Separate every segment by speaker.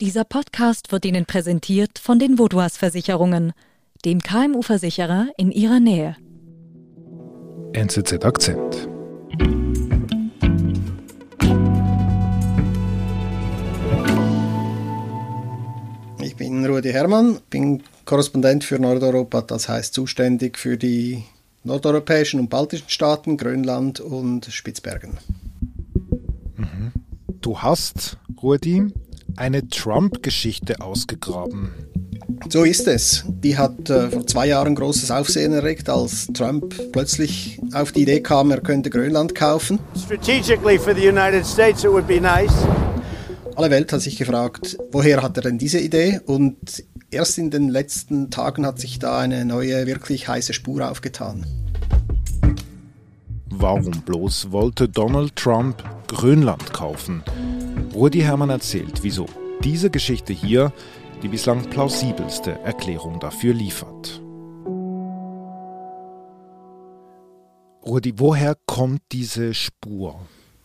Speaker 1: Dieser Podcast wird Ihnen präsentiert von den Vodouas Versicherungen, dem KMU-Versicherer in Ihrer Nähe.
Speaker 2: NZZ Akzent.
Speaker 3: Ich bin Rudi Hermann, bin Korrespondent für Nordeuropa, das heißt zuständig für die nordeuropäischen und baltischen Staaten, Grönland und Spitzbergen.
Speaker 2: Du hast, Rudi, eine Trump-Geschichte ausgegraben.
Speaker 3: So ist es. Die hat äh, vor zwei Jahren großes Aufsehen erregt, als Trump plötzlich auf die Idee kam, er könnte Grönland kaufen.
Speaker 4: Strategically for the United States, it would be nice.
Speaker 3: Alle Welt hat sich gefragt, woher hat er denn diese Idee? Und erst in den letzten Tagen hat sich da eine neue, wirklich heiße Spur aufgetan.
Speaker 2: Warum bloß wollte Donald Trump Grönland kaufen? Rudi Hermann erzählt, wieso diese Geschichte hier die bislang plausibelste Erklärung dafür liefert. Rudi, woher kommt diese Spur?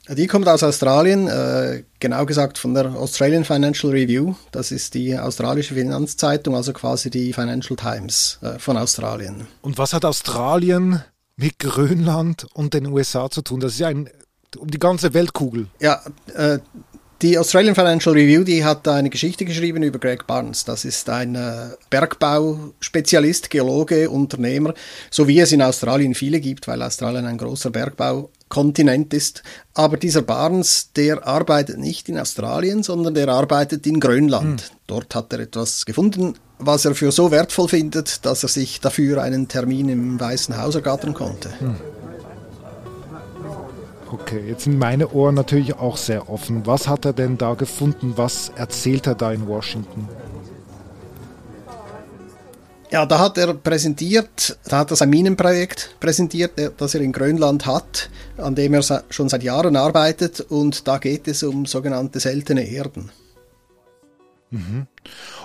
Speaker 3: Die kommt aus Australien, äh, genau gesagt von der Australian Financial Review. Das ist die australische Finanzzeitung, also quasi die Financial Times äh, von Australien.
Speaker 2: Und was hat Australien mit Grönland und den USA zu tun? Das ist ja ein, um die ganze Weltkugel.
Speaker 3: Ja, äh, die Australian Financial Review, die hat eine Geschichte geschrieben über Greg Barnes. Das ist ein äh, Bergbauspezialist, Geologe, Unternehmer, so wie es in Australien viele gibt, weil Australien ein großer Bergbaukontinent ist. Aber dieser Barnes, der arbeitet nicht in Australien, sondern der arbeitet in Grönland. Hm. Dort hat er etwas gefunden, was er für so wertvoll findet, dass er sich dafür einen Termin im Weißen Haus ergattern konnte. Hm.
Speaker 2: Okay, jetzt sind meine Ohren natürlich auch sehr offen. Was hat er denn da gefunden? Was erzählt er da in Washington?
Speaker 3: Ja, da hat er präsentiert, da hat er sein Minenprojekt präsentiert, das er in Grönland hat, an dem er schon seit Jahren arbeitet und da geht es um sogenannte seltene Erden.
Speaker 2: Mhm.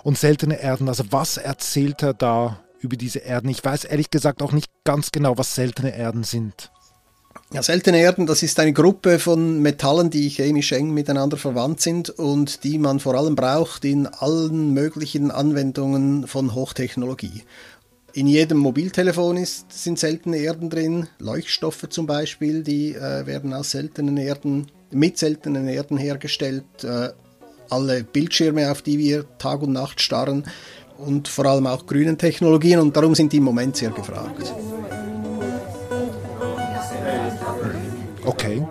Speaker 2: Und seltene Erden, also was erzählt er da über diese Erden? Ich weiß ehrlich gesagt auch nicht ganz genau, was seltene Erden sind.
Speaker 3: Ja, seltene Erden, das ist eine Gruppe von Metallen, die chemisch eng miteinander verwandt sind und die man vor allem braucht in allen möglichen Anwendungen von Hochtechnologie. In jedem Mobiltelefon ist, sind seltene Erden drin, Leuchtstoffe zum Beispiel, die äh, werden aus seltenen Erden, mit seltenen Erden hergestellt. Äh, alle Bildschirme, auf die wir Tag und Nacht starren und vor allem auch grünen Technologien und darum sind die im Moment sehr gefragt.
Speaker 2: Okay,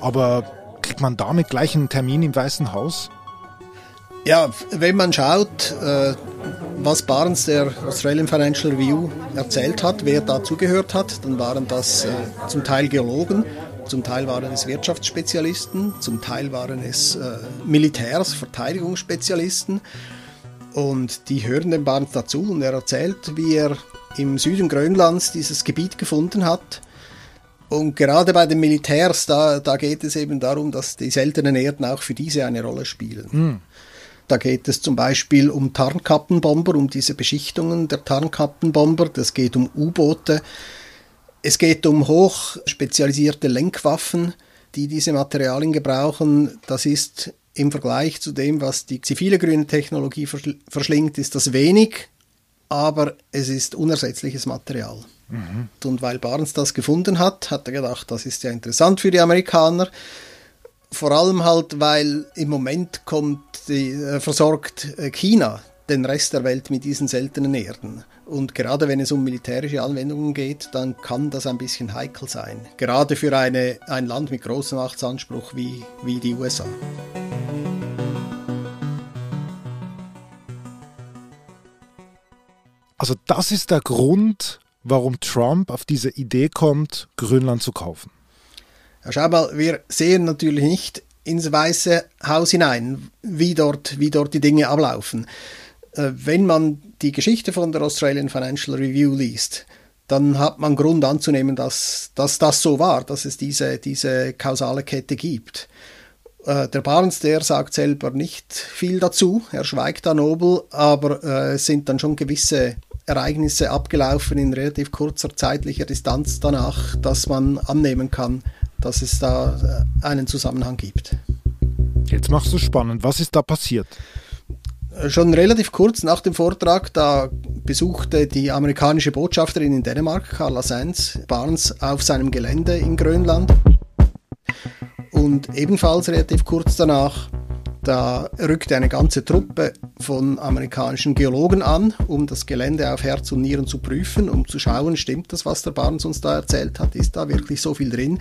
Speaker 2: aber kriegt man damit gleich einen Termin im Weißen Haus?
Speaker 3: Ja, wenn man schaut, äh, was Barnes der Australian Financial Review erzählt hat, wer dazugehört hat, dann waren das äh, zum Teil Geologen, zum Teil waren es Wirtschaftsspezialisten, zum Teil waren es äh, Militärs, Verteidigungsspezialisten. Und die hören dem Barnes dazu und er erzählt, wie er im Süden Grönlands dieses Gebiet gefunden hat und gerade bei den Militärs, da, da geht es eben darum, dass die seltenen Erden auch für diese eine Rolle spielen. Mhm. Da geht es zum Beispiel um Tarnkappenbomber, um diese Beschichtungen der Tarnkappenbomber. Das geht um U-Boote. Es geht um hochspezialisierte Lenkwaffen, die diese Materialien gebrauchen. Das ist im Vergleich zu dem, was die zivile grüne Technologie verschlingt, ist das wenig, aber es ist unersetzliches Material. Mhm. Und weil Barnes das gefunden hat, hat er gedacht, das ist ja interessant für die Amerikaner. Vor allem halt, weil im Moment kommt die, äh, versorgt äh, China den Rest der Welt mit diesen seltenen Erden. Und gerade wenn es um militärische Anwendungen geht, dann kann das ein bisschen heikel sein. Gerade für eine, ein Land mit großem Machtsanspruch wie, wie die USA.
Speaker 2: Also das ist der Grund, warum Trump auf diese Idee kommt, Grönland zu kaufen.
Speaker 3: Ja, schau mal, wir sehen natürlich nicht ins Weiße Haus hinein, wie dort, wie dort die Dinge ablaufen. Äh, wenn man die Geschichte von der Australian Financial Review liest, dann hat man Grund anzunehmen, dass, dass das so war, dass es diese, diese kausale Kette gibt. Äh, der Barnes, der sagt selber nicht viel dazu, er schweigt da nobel, aber äh, es sind dann schon gewisse Ereignisse abgelaufen in relativ kurzer zeitlicher Distanz danach, dass man annehmen kann, dass es da äh, einen Zusammenhang gibt.
Speaker 2: Jetzt machst du spannend. Was ist da passiert?
Speaker 3: Schon relativ kurz nach dem Vortrag, da besuchte die amerikanische Botschafterin in Dänemark, Carla Sands, Barnes auf seinem Gelände in Grönland. Und ebenfalls relativ kurz danach, da rückte eine ganze Truppe von amerikanischen Geologen an, um das Gelände auf Herz und Nieren zu prüfen, um zu schauen, stimmt das, was der Barnes uns da erzählt hat, ist da wirklich so viel drin,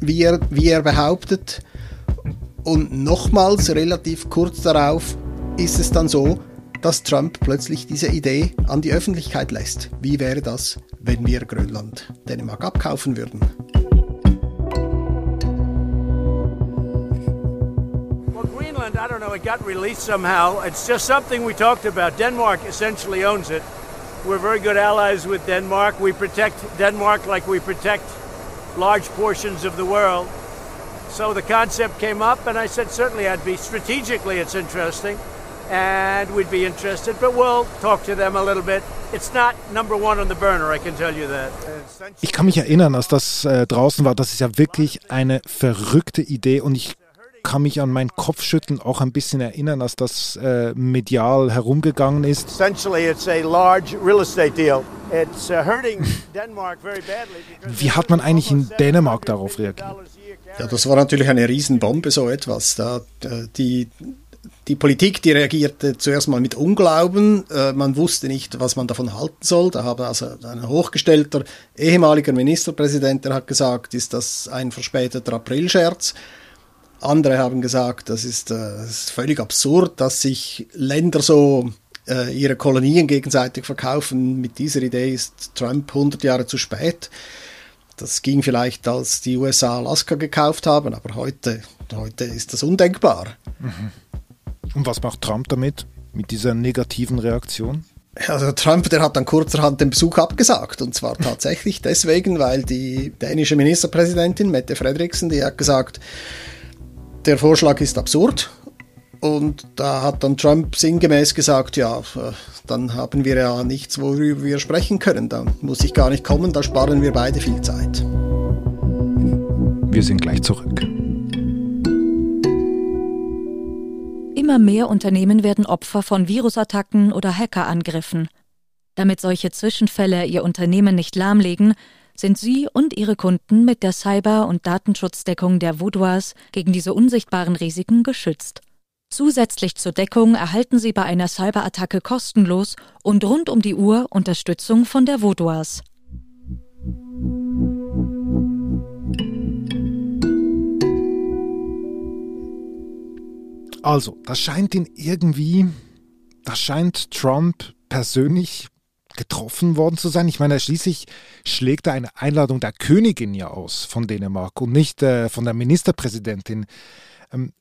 Speaker 3: wie er, wie er behauptet. Und nochmals relativ kurz darauf ist es dann so, dass Trump plötzlich diese Idee an die Öffentlichkeit lässt. Wie wäre das, wenn wir Grönland Dänemark abkaufen würden?
Speaker 4: I don't know, it got released somehow. It's just something we talked about. Denmark essentially owns it. We're very good allies with Denmark. We protect Denmark like we protect large portions of the world. So the concept came up, and I said, certainly I'd be strategically, it's interesting. and we'd be interested, but we'll talk to them a little bit. It's not number one on the burner, I can tell you that.
Speaker 2: Ich kann mich erinnern, als das äh, draußen war, das ist ja wirklich eine verrückte Idee und ich kann mich an mein Kopfschütteln auch ein bisschen erinnern, als das äh, medial herumgegangen ist.
Speaker 4: Essentially, it's a large real estate deal. It's uh, hurting Denmark very badly.
Speaker 2: Wie hat man eigentlich in Dänemark darauf reagiert?
Speaker 3: Ja, das war natürlich eine Riesenbombe, so etwas. Da, die die Politik, die reagierte zuerst mal mit Unglauben. Äh, man wusste nicht, was man davon halten soll. Da habe also ein hochgestellter ehemaliger Ministerpräsident, der hat gesagt, ist das ein verspäteter Aprilscherz. Andere haben gesagt, das ist, äh, das ist völlig absurd, dass sich Länder so äh, ihre Kolonien gegenseitig verkaufen. Mit dieser Idee ist Trump 100 Jahre zu spät. Das ging vielleicht, als die USA Alaska gekauft haben, aber heute, heute ist das undenkbar. Mhm.
Speaker 2: Und was macht Trump damit, mit dieser negativen Reaktion?
Speaker 3: Also Trump, der hat dann kurzerhand den Besuch abgesagt. Und zwar tatsächlich deswegen, weil die dänische Ministerpräsidentin Mette Frederiksen, die hat gesagt, der Vorschlag ist absurd. Und da hat dann Trump sinngemäß gesagt, ja, dann haben wir ja nichts, worüber wir sprechen können. Da muss ich gar nicht kommen, da sparen wir beide viel Zeit.
Speaker 2: Wir sind gleich zurück.
Speaker 1: Immer mehr Unternehmen werden Opfer von Virusattacken oder Hackerangriffen. Damit solche Zwischenfälle ihr Unternehmen nicht lahmlegen, sind Sie und Ihre Kunden mit der Cyber- und Datenschutzdeckung der Vaudois gegen diese unsichtbaren Risiken geschützt. Zusätzlich zur Deckung erhalten Sie bei einer Cyberattacke kostenlos und rund um die Uhr Unterstützung von der Vaudois.
Speaker 2: Also, das scheint ihn irgendwie, das scheint Trump persönlich getroffen worden zu sein. Ich meine, schließlich schlägt er eine Einladung der Königin ja aus von Dänemark und nicht äh, von der Ministerpräsidentin. Ähm,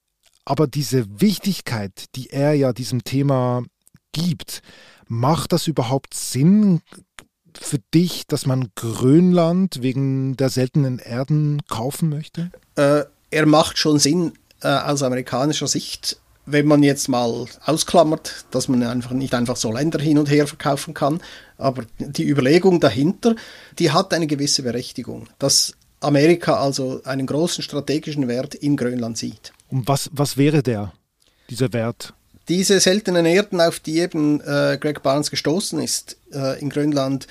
Speaker 2: aber diese Wichtigkeit, die er ja diesem Thema gibt, macht das überhaupt Sinn für dich, dass man Grönland wegen der seltenen Erden kaufen möchte?
Speaker 3: Äh, er macht schon Sinn äh, aus amerikanischer Sicht, wenn man jetzt mal ausklammert, dass man einfach nicht einfach so Länder hin und her verkaufen kann, aber die Überlegung dahinter, die hat eine gewisse Berechtigung, dass Amerika also einen großen strategischen Wert in Grönland sieht.
Speaker 2: Und was, was wäre der, dieser Wert?
Speaker 3: Diese seltenen Erden, auf die eben äh, Greg Barnes gestoßen ist äh, in Grönland,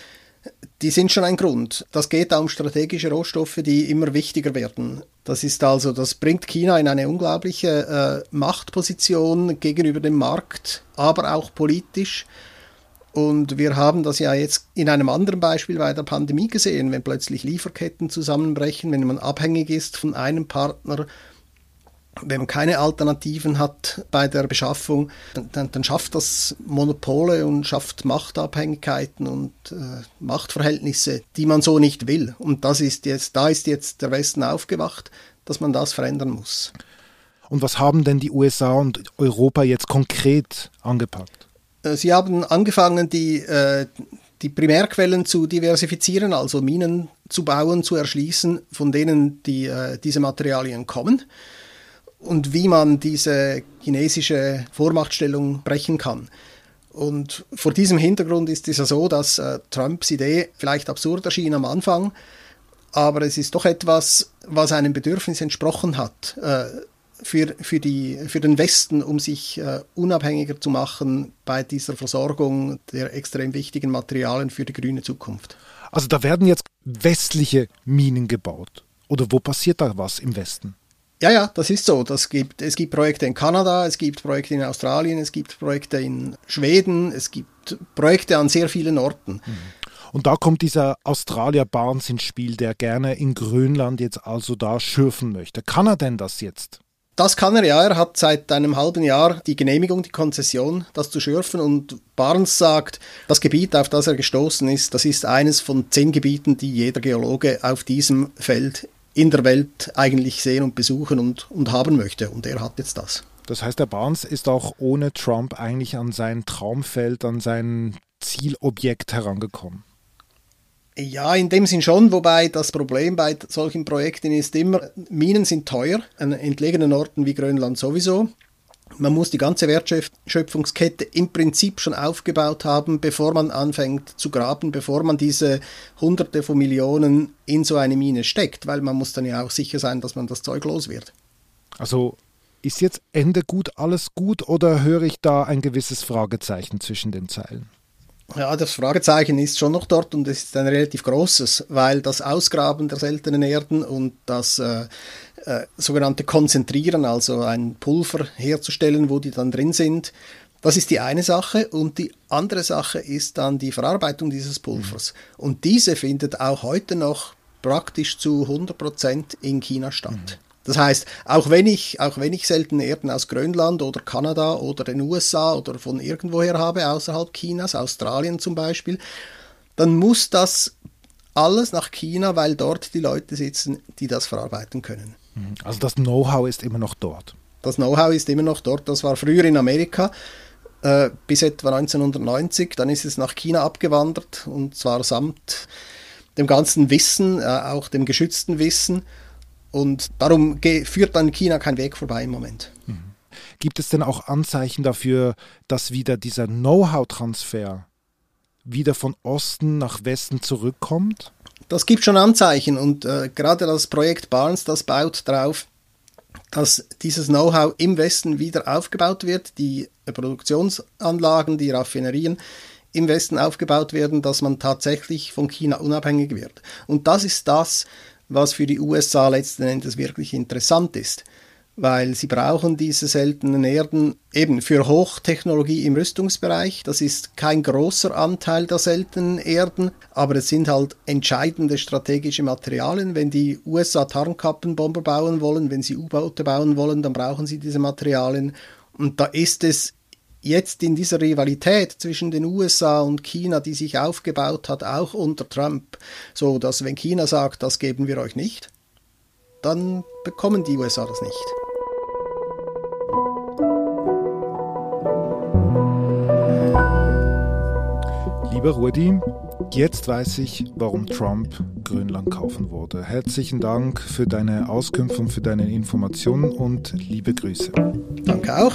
Speaker 3: die sind schon ein Grund. Das geht da um strategische Rohstoffe, die immer wichtiger werden. Das ist also, das bringt China in eine unglaubliche äh, Machtposition gegenüber dem Markt, aber auch politisch. Und wir haben das ja jetzt in einem anderen Beispiel bei der Pandemie gesehen, wenn plötzlich Lieferketten zusammenbrechen, wenn man abhängig ist von einem Partner wenn man keine Alternativen hat bei der Beschaffung, dann, dann schafft das Monopole und schafft Machtabhängigkeiten und äh, Machtverhältnisse, die man so nicht will. Und das ist jetzt, da ist jetzt der Westen aufgewacht, dass man das verändern muss.
Speaker 2: Und was haben denn die USA und Europa jetzt konkret angepackt?
Speaker 3: Äh, sie haben angefangen, die, äh, die Primärquellen zu diversifizieren, also Minen zu bauen, zu erschließen, von denen die, äh, diese Materialien kommen und wie man diese chinesische Vormachtstellung brechen kann. Und vor diesem Hintergrund ist es ja so, dass äh, Trumps Idee vielleicht absurd erschien am Anfang, aber es ist doch etwas, was einem Bedürfnis entsprochen hat. Äh, für, für, die, für den Westen, um sich äh, unabhängiger zu machen bei dieser Versorgung der extrem wichtigen Materialien für die grüne Zukunft.
Speaker 2: Also da werden jetzt westliche Minen gebaut. Oder wo passiert da was im Westen?
Speaker 3: Ja, ja, das ist so. Das gibt, es gibt Projekte in Kanada, es gibt Projekte in Australien, es gibt Projekte in Schweden, es gibt Projekte an sehr vielen Orten. Mhm.
Speaker 2: Und da kommt dieser Australier Barnes ins Spiel, der gerne in Grönland jetzt also da schürfen möchte. Kann er denn das jetzt?
Speaker 3: Das kann er ja. Er hat seit einem halben Jahr die Genehmigung, die Konzession, das zu schürfen. Und Barnes sagt, das Gebiet, auf das er gestoßen ist, das ist eines von zehn Gebieten, die jeder Geologe auf diesem Feld in der Welt eigentlich sehen und besuchen und, und haben möchte. Und er hat jetzt das.
Speaker 2: Das heißt, der Barnes ist auch ohne Trump eigentlich an sein Traumfeld, an sein Zielobjekt herangekommen.
Speaker 3: Ja, in dem Sinn schon, wobei das Problem bei solchen Projekten ist immer, Minen sind teuer, an entlegenen Orten wie Grönland sowieso. Man muss die ganze Wertschöpfungskette im Prinzip schon aufgebaut haben, bevor man anfängt zu graben, bevor man diese Hunderte von Millionen in so eine Mine steckt, weil man muss dann ja auch sicher sein, dass man das Zeug los wird.
Speaker 2: Also ist jetzt Ende gut, alles gut oder höre ich da ein gewisses Fragezeichen zwischen den Zeilen?
Speaker 3: Ja, das Fragezeichen ist schon noch dort und es ist ein relativ großes, weil das Ausgraben der seltenen Erden und das äh, äh, sogenannte Konzentrieren, also ein Pulver herzustellen, wo die dann drin sind, das ist die eine Sache und die andere Sache ist dann die Verarbeitung dieses Pulvers. Mhm. Und diese findet auch heute noch praktisch zu 100 Prozent in China statt. Das heißt, auch wenn ich, auch wenn ich seltene Erden aus Grönland oder Kanada oder den USA oder von irgendwoher habe, außerhalb Chinas, Australien zum Beispiel, dann muss das alles nach China, weil dort die Leute sitzen, die das verarbeiten können.
Speaker 2: Mhm. Also das Know-how ist immer noch dort.
Speaker 3: Das Know-how ist immer noch dort. Das war früher in Amerika äh, bis etwa 1990. Dann ist es nach China abgewandert und zwar samt dem ganzen Wissen, äh, auch dem geschützten Wissen. Und darum führt dann China kein Weg vorbei im Moment. Mhm.
Speaker 2: Gibt es denn auch Anzeichen dafür, dass wieder dieser Know-how-Transfer wieder von Osten nach Westen zurückkommt?
Speaker 3: Das gibt schon Anzeichen und äh, gerade das Projekt Barnes, das baut darauf, dass dieses Know-how im Westen wieder aufgebaut wird, die Produktionsanlagen, die Raffinerien im Westen aufgebaut werden, dass man tatsächlich von China unabhängig wird. Und das ist das, was für die USA letzten Endes wirklich interessant ist, weil sie brauchen diese seltenen Erden eben für Hochtechnologie im Rüstungsbereich. Das ist kein großer Anteil der seltenen Erden, aber es sind halt entscheidende strategische Materialien. Wenn die USA Tarnkappenbomber bauen wollen, wenn sie U-Boote bauen wollen, dann brauchen sie diese Materialien. Und da ist es jetzt in dieser Rivalität zwischen den USA und China, die sich aufgebaut hat, auch unter Trump, so dass wenn China sagt, das geben wir euch nicht, dann bekommen die USA das nicht.
Speaker 2: Lieber Rudi, jetzt weiß ich, warum Trump Grönland kaufen wollte. Herzlichen Dank für deine Auskünfte und für deine Informationen und liebe Grüße.
Speaker 3: Danke auch.